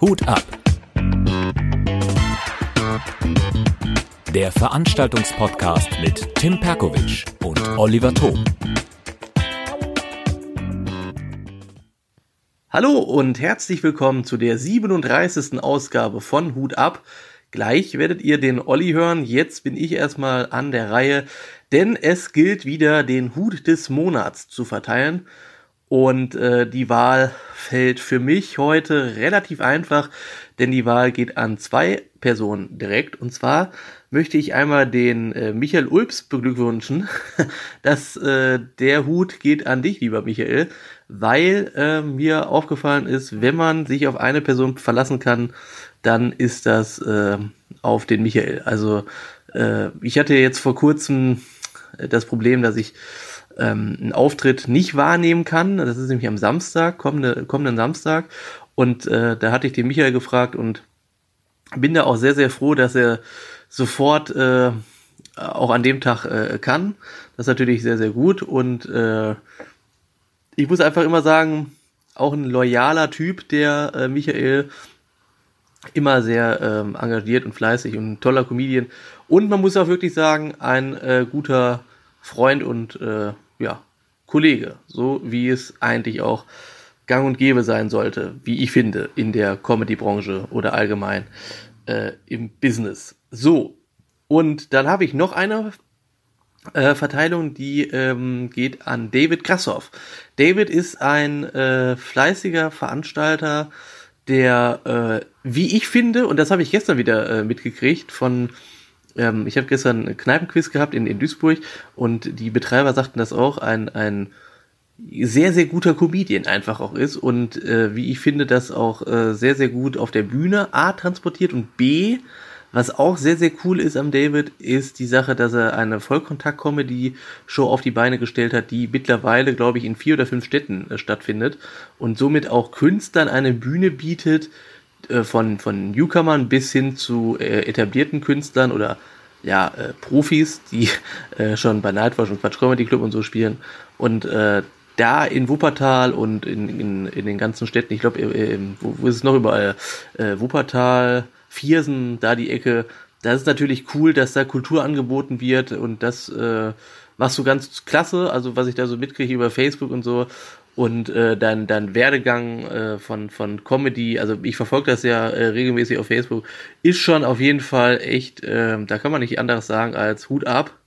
Hut ab. Der Veranstaltungspodcast mit Tim Perkovic und Oliver Thom. Hallo und herzlich willkommen zu der 37. Ausgabe von Hut ab. Gleich werdet ihr den Olli hören. Jetzt bin ich erstmal an der Reihe, denn es gilt wieder den Hut des Monats zu verteilen. Und äh, die Wahl fällt für mich heute relativ einfach, denn die Wahl geht an zwei Personen direkt. Und zwar möchte ich einmal den äh, Michael Ulps beglückwünschen, dass äh, der Hut geht an dich, lieber Michael, weil äh, mir aufgefallen ist, wenn man sich auf eine Person verlassen kann, dann ist das äh, auf den Michael. Also äh, ich hatte jetzt vor kurzem das Problem, dass ich ähm, einen Auftritt nicht wahrnehmen kann. Das ist nämlich am Samstag, kommende, kommenden Samstag. Und äh, da hatte ich den Michael gefragt und bin da auch sehr, sehr froh, dass er sofort äh, auch an dem Tag äh, kann. Das ist natürlich sehr, sehr gut. Und äh, ich muss einfach immer sagen, auch ein loyaler Typ, der äh, Michael immer sehr ähm, engagiert und fleißig und ein toller Comedian. Und man muss auch wirklich sagen, ein äh, guter Freund und äh, ja, Kollege, so wie es eigentlich auch gang und gäbe sein sollte, wie ich finde, in der Comedy-Branche oder allgemein äh, im Business. So, und dann habe ich noch eine äh, Verteilung, die ähm, geht an David Krassoff. David ist ein äh, fleißiger Veranstalter, der, äh, wie ich finde, und das habe ich gestern wieder äh, mitgekriegt von ähm, ich habe gestern einen Kneipenquiz gehabt in, in Duisburg und die Betreiber sagten das auch, ein, ein sehr, sehr guter Comedian einfach auch ist und äh, wie ich finde, das auch äh, sehr, sehr gut auf der Bühne A transportiert und B, was auch sehr, sehr cool ist am David, ist die Sache, dass er eine Vollkontakt-Comedy-Show auf die Beine gestellt hat, die mittlerweile, glaube ich, in vier oder fünf Städten äh, stattfindet und somit auch Künstlern eine Bühne bietet, äh, von, von Newcomern bis hin zu äh, etablierten Künstlern oder ja, äh, Profis, die äh, schon bei Nightwatch und Quatsch Comedy Club und so spielen. Und äh, da in Wuppertal und in, in, in den ganzen Städten, ich glaube, äh, wo, wo ist es noch überall? Äh, Wuppertal, Viersen, da die Ecke. Das ist natürlich cool, dass da Kultur angeboten wird und das äh, machst du ganz klasse. Also was ich da so mitkriege über Facebook und so und äh, dein, dein Werdegang äh, von, von Comedy, also ich verfolge das ja äh, regelmäßig auf Facebook, ist schon auf jeden Fall echt, äh, da kann man nicht anderes sagen als Hut ab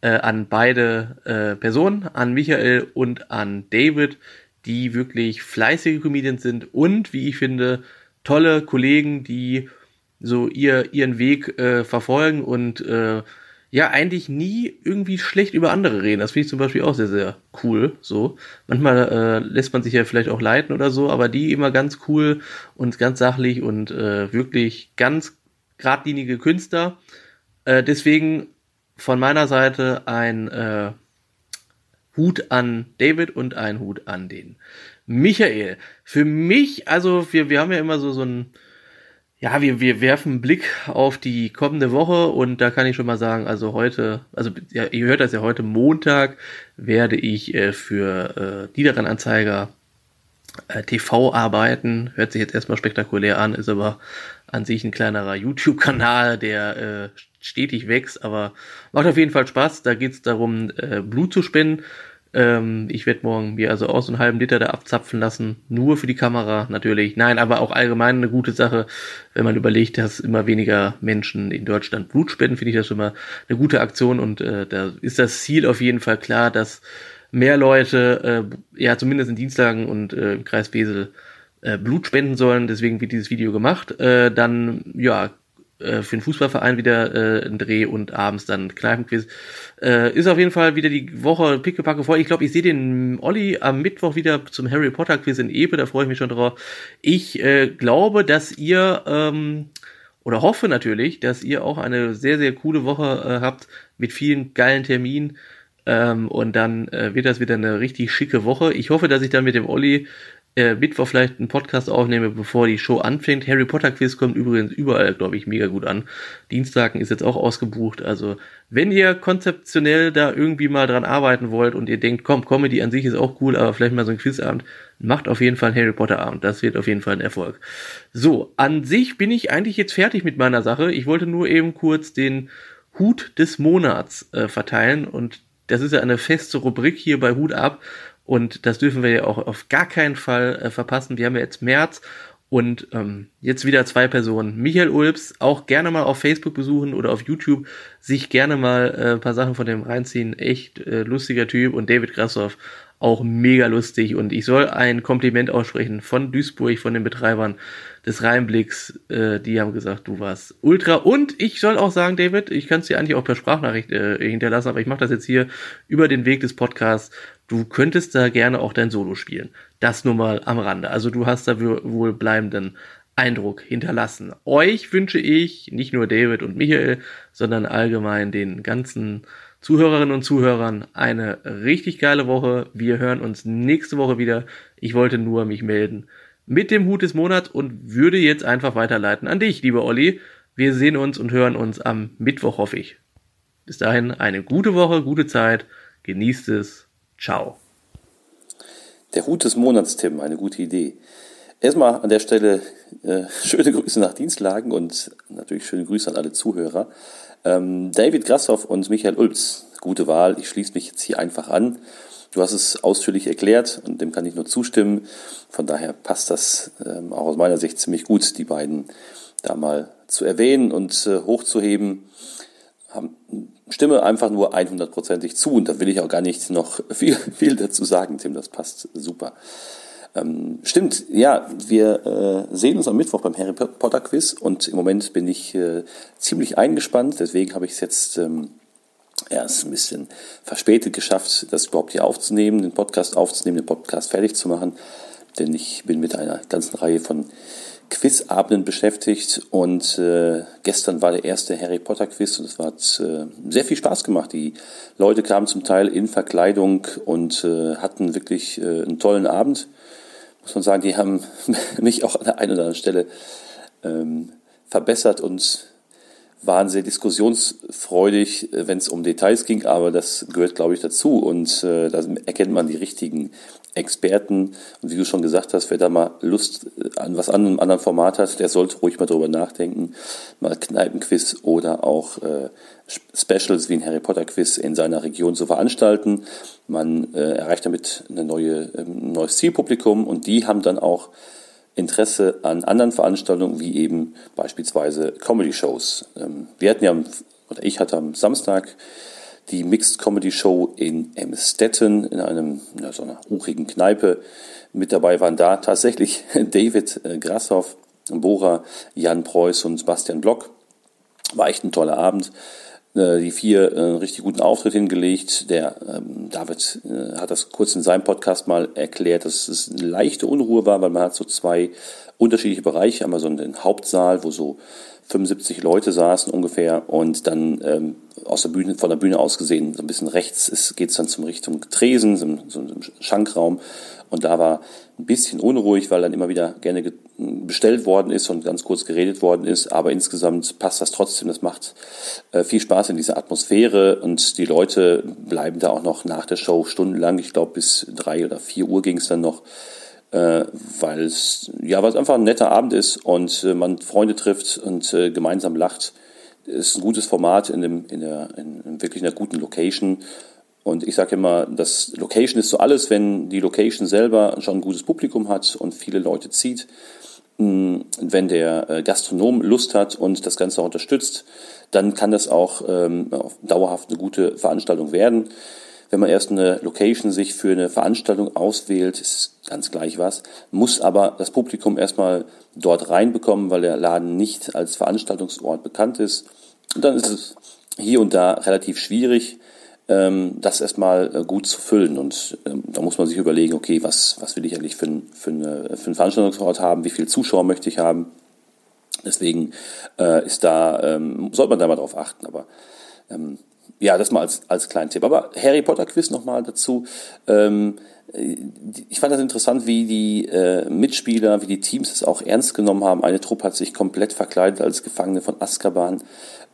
äh, an beide äh, Personen, an Michael und an David, die wirklich fleißige Comedians sind und, wie ich finde, tolle Kollegen, die so ihr, ihren Weg äh, verfolgen und äh, ja eigentlich nie irgendwie schlecht über andere reden. Das finde ich zum Beispiel auch sehr, sehr cool. So. Manchmal äh, lässt man sich ja vielleicht auch leiten oder so, aber die immer ganz cool und ganz sachlich und äh, wirklich ganz geradlinige Künstler. Äh, deswegen von meiner Seite ein äh, Hut an David und ein Hut an den Michael. Für mich, also wir, wir haben ja immer so, so ein ja, wir, wir werfen einen Blick auf die kommende Woche und da kann ich schon mal sagen, also heute, also ja, ihr hört das ja heute Montag, werde ich äh, für äh, Niederrhein-Anzeiger äh, TV arbeiten. Hört sich jetzt erstmal spektakulär an, ist aber an sich ein kleinerer YouTube-Kanal, der äh, stetig wächst, aber macht auf jeden Fall Spaß. Da geht es darum, äh, Blut zu spenden ähm, ich werde morgen mir also aus einem halben Liter da abzapfen lassen. Nur für die Kamera natürlich. Nein, aber auch allgemein eine gute Sache, wenn man überlegt, dass immer weniger Menschen in Deutschland Blut spenden, finde ich das schon mal eine gute Aktion und äh, da ist das Ziel auf jeden Fall klar, dass mehr Leute, äh, ja zumindest in Dienstlagen und äh, im Kreis Wesel, äh, Blut spenden sollen. Deswegen wird dieses Video gemacht. Äh, dann, ja, äh, für den Fußballverein wieder äh, ein Dreh und abends dann Kneipenquiz. Äh, ist auf jeden Fall wieder die Woche pickepacke voll. Ich glaube, ich sehe den Olli am Mittwoch wieder zum Harry Potter Quiz in Epe, da freue ich mich schon drauf. Ich äh, glaube, dass ihr ähm, oder hoffe natürlich, dass ihr auch eine sehr, sehr coole Woche äh, habt mit vielen geilen Terminen. Ähm, und dann äh, wird das wieder eine richtig schicke Woche. Ich hoffe, dass ich dann mit dem Olli äh, Mittwoch vielleicht einen Podcast aufnehme, bevor die Show anfängt. Harry Potter Quiz kommt übrigens überall, glaube ich, mega gut an. Dienstagen ist jetzt auch ausgebucht. Also, wenn ihr konzeptionell da irgendwie mal dran arbeiten wollt und ihr denkt, komm, Comedy an sich ist auch cool, aber vielleicht mal so ein Quizabend, macht auf jeden Fall einen Harry Potter Abend. Das wird auf jeden Fall ein Erfolg. So, an sich bin ich eigentlich jetzt fertig mit meiner Sache. Ich wollte nur eben kurz den Hut des Monats äh, verteilen und das ist ja eine feste Rubrik hier bei Hut ab und das dürfen wir ja auch auf gar keinen Fall äh, verpassen. Wir haben ja jetzt März und ähm, jetzt wieder zwei Personen. Michael Ulbs, auch gerne mal auf Facebook besuchen oder auf YouTube, sich gerne mal äh, ein paar Sachen von dem reinziehen. Echt äh, lustiger Typ. Und David Grassoff, auch mega lustig. Und ich soll ein Kompliment aussprechen von Duisburg, von den Betreibern des Rheinblicks. Äh, die haben gesagt, du warst ultra. Und ich soll auch sagen, David, ich kann es dir eigentlich auch per Sprachnachricht äh, hinterlassen, aber ich mache das jetzt hier über den Weg des Podcasts du könntest da gerne auch dein Solo spielen. Das nur mal am Rande. Also du hast da wohl bleibenden Eindruck hinterlassen. Euch wünsche ich, nicht nur David und Michael, sondern allgemein den ganzen Zuhörerinnen und Zuhörern eine richtig geile Woche. Wir hören uns nächste Woche wieder. Ich wollte nur mich melden mit dem Hut des Monats und würde jetzt einfach weiterleiten an dich, lieber Olli. Wir sehen uns und hören uns am Mittwoch, hoffe ich. Bis dahin eine gute Woche, gute Zeit. Genießt es Ciao. Der Hut des Monats, Tim, eine gute Idee. Erstmal an der Stelle äh, schöne Grüße nach Dienstlagen und natürlich schöne Grüße an alle Zuhörer. Ähm, David Grassoff und Michael Ulz, gute Wahl. Ich schließe mich jetzt hier einfach an. Du hast es ausführlich erklärt und dem kann ich nur zustimmen. Von daher passt das ähm, auch aus meiner Sicht ziemlich gut, die beiden da mal zu erwähnen und äh, hochzuheben. Stimme einfach nur 100%ig zu und da will ich auch gar nicht noch viel, viel dazu sagen, Tim, das passt super. Ähm, stimmt, ja, wir äh, sehen uns am Mittwoch beim Harry Potter Quiz und im Moment bin ich äh, ziemlich eingespannt, deswegen habe ich es jetzt ähm, erst ein bisschen verspätet geschafft, das überhaupt hier aufzunehmen, den Podcast aufzunehmen, den Podcast fertig zu machen, denn ich bin mit einer ganzen Reihe von Quizabenden beschäftigt und äh, gestern war der erste Harry Potter Quiz und es hat äh, sehr viel Spaß gemacht. Die Leute kamen zum Teil in Verkleidung und äh, hatten wirklich äh, einen tollen Abend. Muss man sagen, die haben mich auch an der einen oder anderen Stelle ähm, verbessert und waren sehr diskussionsfreudig, äh, wenn es um Details ging, aber das gehört, glaube ich, dazu. Und äh, da erkennt man die richtigen Experten. Und wie du schon gesagt hast, wer da mal Lust äh, an was anderem, anderen Format hat, der sollte ruhig mal drüber nachdenken, mal Kneipenquiz oder auch äh, Specials wie ein Harry Potter Quiz in seiner Region zu veranstalten. Man äh, erreicht damit eine neue, ähm, ein neues Zielpublikum und die haben dann auch Interesse an anderen Veranstaltungen wie eben beispielsweise Comedy-Shows. Ähm, wir hatten ja, oder ich hatte am Samstag die Mixed Comedy Show in Emstetten in einem, ja, so einer urigen Kneipe. Mit dabei waren da tatsächlich David äh, Grashoff, Bora, Jan Preuß und Sebastian Block. War echt ein toller Abend. Äh, die vier äh, richtig guten Auftritt hingelegt. Der ähm, David äh, hat das kurz in seinem Podcast mal erklärt, dass es eine leichte Unruhe war, weil man hat so zwei unterschiedliche Bereiche. Einmal so einen Hauptsaal, wo so 75 Leute saßen ungefähr und dann ähm, aus der Bühne, von der Bühne aus gesehen, so ein bisschen rechts geht es dann zum Richtung Tresen, so, so einem Schankraum. Und da war ein bisschen unruhig, weil dann immer wieder gerne bestellt worden ist und ganz kurz geredet worden ist. Aber insgesamt passt das trotzdem. Das macht äh, viel Spaß in dieser Atmosphäre und die Leute bleiben da auch noch nach der Show stundenlang. Ich glaube, bis drei oder vier Uhr ging es dann noch äh, weil es ja, weil es einfach ein netter Abend ist und äh, man Freunde trifft und äh, gemeinsam lacht. Ist ein gutes Format in, dem, in, der, in, in wirklich einer guten Location. Und ich sage immer, das Location ist so alles, wenn die Location selber schon ein gutes Publikum hat und viele Leute zieht. Hm, wenn der äh, Gastronom Lust hat und das Ganze auch unterstützt, dann kann das auch ähm, dauerhaft eine gute Veranstaltung werden. Wenn man erst eine Location sich für eine Veranstaltung auswählt, ist ganz gleich was, muss aber das Publikum erstmal dort reinbekommen, weil der Laden nicht als Veranstaltungsort bekannt ist. Und dann ist es hier und da relativ schwierig, ähm, das erstmal äh, gut zu füllen. Und ähm, da muss man sich überlegen, okay, was, was will ich eigentlich für, für, eine, für einen Veranstaltungsort haben, wie viele Zuschauer möchte ich haben. Deswegen äh, ist da, ähm, sollte man da mal drauf achten. Aber ja, das mal als, als kleinen Tipp. Aber Harry Potter Quiz nochmal dazu. Ähm, ich fand das interessant, wie die äh, Mitspieler, wie die Teams es auch ernst genommen haben. Eine Truppe hat sich komplett verkleidet als Gefangene von Azkaban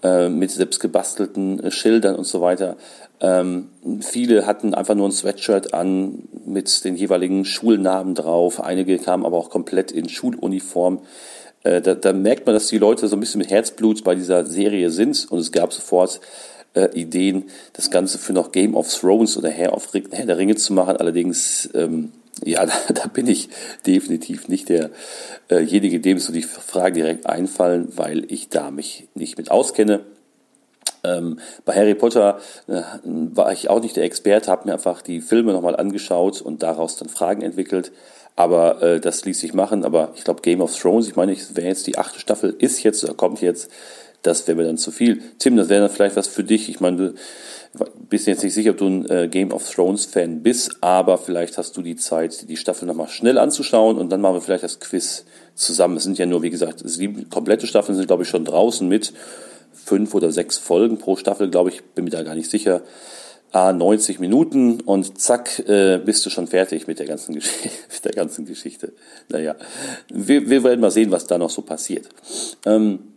äh, mit selbst gebastelten äh, Schildern und so weiter. Ähm, viele hatten einfach nur ein Sweatshirt an mit den jeweiligen Schulnamen drauf. Einige kamen aber auch komplett in Schuluniform. Äh, da, da merkt man, dass die Leute so ein bisschen mit Herzblut bei dieser Serie sind und es gab sofort äh, Ideen, das Ganze für noch Game of Thrones oder Herr, of, Herr der Ringe zu machen. Allerdings, ähm, ja, da, da bin ich definitiv nicht derjenige, äh dem so die Fragen direkt einfallen, weil ich da mich nicht mit auskenne. Ähm, bei Harry Potter äh, war ich auch nicht der Experte, habe mir einfach die Filme nochmal angeschaut und daraus dann Fragen entwickelt. Aber äh, das ließ sich machen. Aber ich glaube, Game of Thrones, ich meine, wer jetzt die achte Staffel ist jetzt oder kommt jetzt, das wäre mir dann zu viel. Tim, das wäre dann vielleicht was für dich. Ich meine, du bist jetzt nicht sicher, ob du ein äh, Game of Thrones Fan bist, aber vielleicht hast du die Zeit, die Staffel nochmal schnell anzuschauen und dann machen wir vielleicht das Quiz zusammen. Es sind ja nur, wie gesagt, sieben komplette Staffeln sind, glaube ich, schon draußen mit fünf oder sechs Folgen pro Staffel, glaube ich, bin mir da gar nicht sicher. Ah, 90 Minuten und zack, äh, bist du schon fertig mit der ganzen, Gesch mit der ganzen Geschichte. Naja, wir, wir werden mal sehen, was da noch so passiert. Ähm,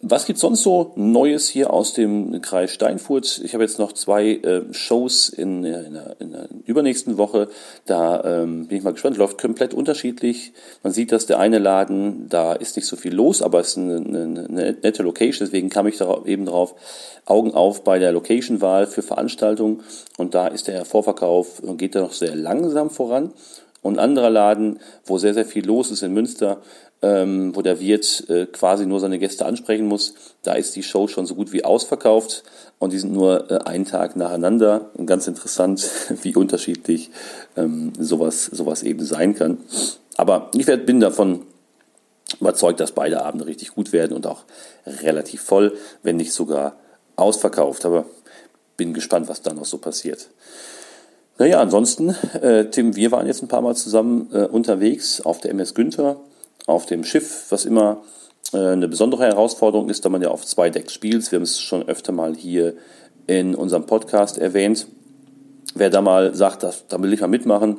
was gibt's sonst so Neues hier aus dem Kreis Steinfurt? Ich habe jetzt noch zwei äh, Shows in, äh, in, der, in, der, übernächsten Woche. Da ähm, bin ich mal gespannt. Läuft komplett unterschiedlich. Man sieht, dass der eine Laden, da ist nicht so viel los, aber es ist eine, eine, eine nette Location. Deswegen kam ich da eben drauf. Augen auf bei der Location-Wahl für Veranstaltungen. Und da ist der Vorverkauf, geht da noch sehr langsam voran. Und ein anderer Laden, wo sehr, sehr viel los ist in Münster, ähm, wo der Wirt äh, quasi nur seine Gäste ansprechen muss. Da ist die Show schon so gut wie ausverkauft und die sind nur äh, einen Tag nacheinander. Und ganz interessant, wie unterschiedlich ähm, sowas, sowas eben sein kann. Aber ich werd, bin davon überzeugt, dass beide Abende richtig gut werden und auch relativ voll, wenn nicht sogar ausverkauft. Aber bin gespannt, was da noch so passiert. Naja, ansonsten, äh, Tim, wir waren jetzt ein paar Mal zusammen äh, unterwegs auf der MS Günther auf dem Schiff, was immer äh, eine besondere Herausforderung ist, da man ja auf zwei Decks spielt. Wir haben es schon öfter mal hier in unserem Podcast erwähnt. Wer da mal sagt, da will ich mal mitmachen,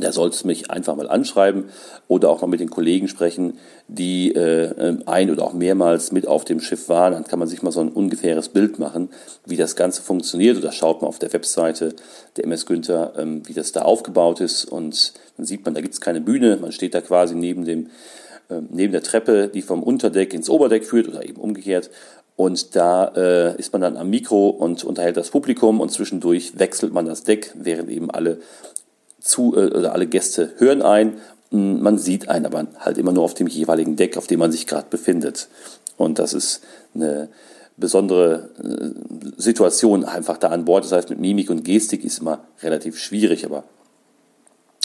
der sollte mich einfach mal anschreiben oder auch mal mit den Kollegen sprechen, die äh, ein oder auch mehrmals mit auf dem Schiff waren. Dann kann man sich mal so ein ungefähres Bild machen, wie das Ganze funktioniert. Oder schaut mal auf der Webseite der MS Günther, ähm, wie das da aufgebaut ist. Und dann sieht man, da gibt es keine Bühne. Man steht da quasi neben, dem, äh, neben der Treppe, die vom Unterdeck ins Oberdeck führt oder eben umgekehrt. Und da äh, ist man dann am Mikro und unterhält das Publikum und zwischendurch wechselt man das Deck, während eben alle zu, äh, oder alle Gäste hören ein. Hm, man sieht einen aber halt immer nur auf dem jeweiligen Deck, auf dem man sich gerade befindet. Und das ist eine besondere äh, Situation einfach da an Bord. Das heißt, mit Mimik und Gestik ist immer relativ schwierig, aber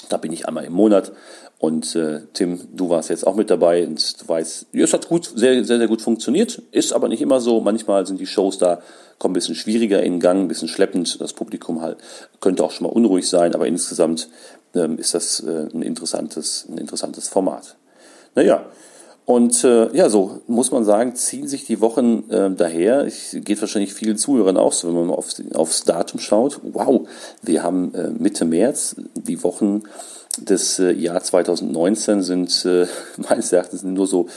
da bin ich einmal im Monat. Und äh, Tim, du warst jetzt auch mit dabei und du weißt, es hat gut, sehr, sehr, sehr gut funktioniert, ist aber nicht immer so. Manchmal sind die Shows da, kommen ein bisschen schwieriger in Gang, ein bisschen schleppend. Das Publikum halt könnte auch schon mal unruhig sein, aber insgesamt ähm, ist das äh, ein, interessantes, ein interessantes Format. Naja, und äh, ja, so muss man sagen, ziehen sich die Wochen äh, daher. Ich, geht wahrscheinlich vielen Zuhörern auch so, wenn man auf, aufs Datum schaut. Wow, wir haben äh, Mitte März. Die Wochen des äh, Jahr 2019 sind äh, meines Erachtens nur so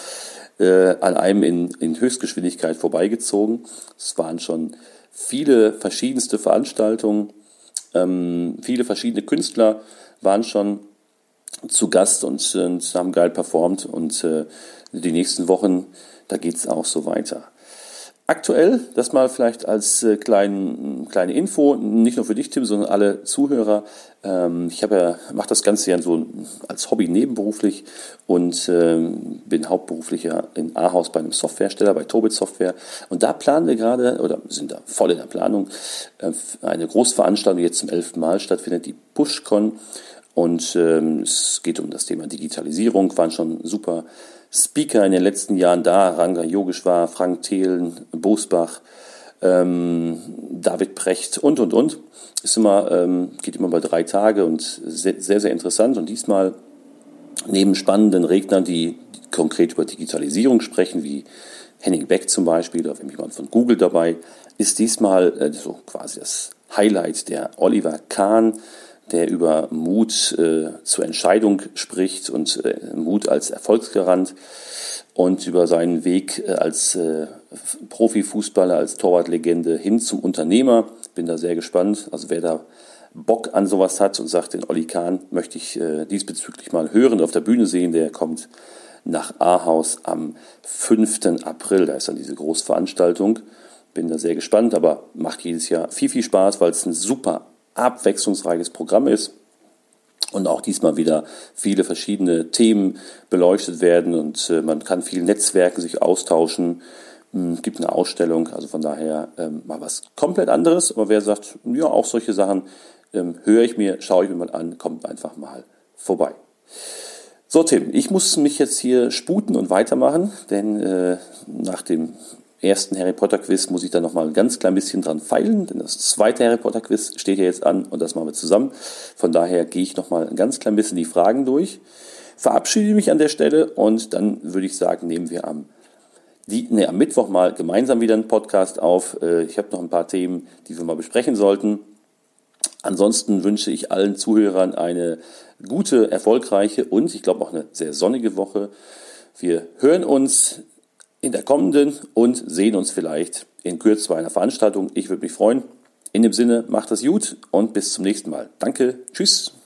äh, an einem in, in Höchstgeschwindigkeit vorbeigezogen. Es waren schon viele verschiedenste Veranstaltungen, ähm, viele verschiedene Künstler waren schon zu Gast und, und haben geil performt und äh, die nächsten Wochen, da geht's auch so weiter. Aktuell, das mal vielleicht als äh, klein, kleine Info, nicht nur für dich, Tim, sondern alle Zuhörer. Ähm, ich habe ja, mache das Ganze ja so als Hobby nebenberuflich und ähm, bin hauptberuflicher in Ahaus bei einem Softwarehersteller, bei Tobit Software. Und da planen wir gerade, oder sind da voll in der Planung, äh, eine Großveranstaltung, die jetzt zum elften Mal stattfindet, die PushCon. Und ähm, es geht um das Thema Digitalisierung, waren schon super Speaker in den letzten Jahren da, Ranga Yogeshwar, Frank Thelen, Bosbach, ähm, David Precht und, und, und. Ist immer, ähm, geht immer bei drei Tage und sehr, sehr, sehr interessant. Und diesmal neben spannenden Rednern, die konkret über Digitalisierung sprechen, wie Henning Beck zum Beispiel oder jemand von Google dabei, ist diesmal äh, so quasi das Highlight der Oliver Kahn, der über Mut äh, zur Entscheidung spricht und äh, Mut als Erfolgsgarant und über seinen Weg äh, als äh, Profifußballer, als Torwartlegende hin zum Unternehmer. Bin da sehr gespannt. Also wer da Bock an sowas hat und sagt, den Olli Kahn möchte ich äh, diesbezüglich mal hören auf der Bühne sehen, der kommt nach Ahaus am 5. April. Da ist dann diese Großveranstaltung. Bin da sehr gespannt, aber macht jedes Jahr viel, viel Spaß, weil es ein super abwechslungsreiches Programm ist und auch diesmal wieder viele verschiedene Themen beleuchtet werden und äh, man kann viel Netzwerken, sich austauschen. Es hm, gibt eine Ausstellung, also von daher ähm, mal was komplett anderes. Aber wer sagt, ja, auch solche Sachen ähm, höre ich mir, schaue ich mir mal an, kommt einfach mal vorbei. So, Tim, ich muss mich jetzt hier sputen und weitermachen, denn äh, nach dem ersten Harry Potter Quiz muss ich da noch mal ein ganz klein bisschen dran feilen, denn das zweite Harry Potter Quiz steht ja jetzt an und das machen wir zusammen. Von daher gehe ich noch mal ein ganz klein bisschen die Fragen durch, verabschiede mich an der Stelle und dann würde ich sagen, nehmen wir am, die, nee, am Mittwoch mal gemeinsam wieder einen Podcast auf. Äh, ich habe noch ein paar Themen, die wir mal besprechen sollten. Ansonsten wünsche ich allen Zuhörern eine gute, erfolgreiche und ich glaube auch eine sehr sonnige Woche. Wir hören uns in der kommenden und sehen uns vielleicht in Kürze bei einer Veranstaltung. Ich würde mich freuen. In dem Sinne, macht das gut und bis zum nächsten Mal. Danke, tschüss.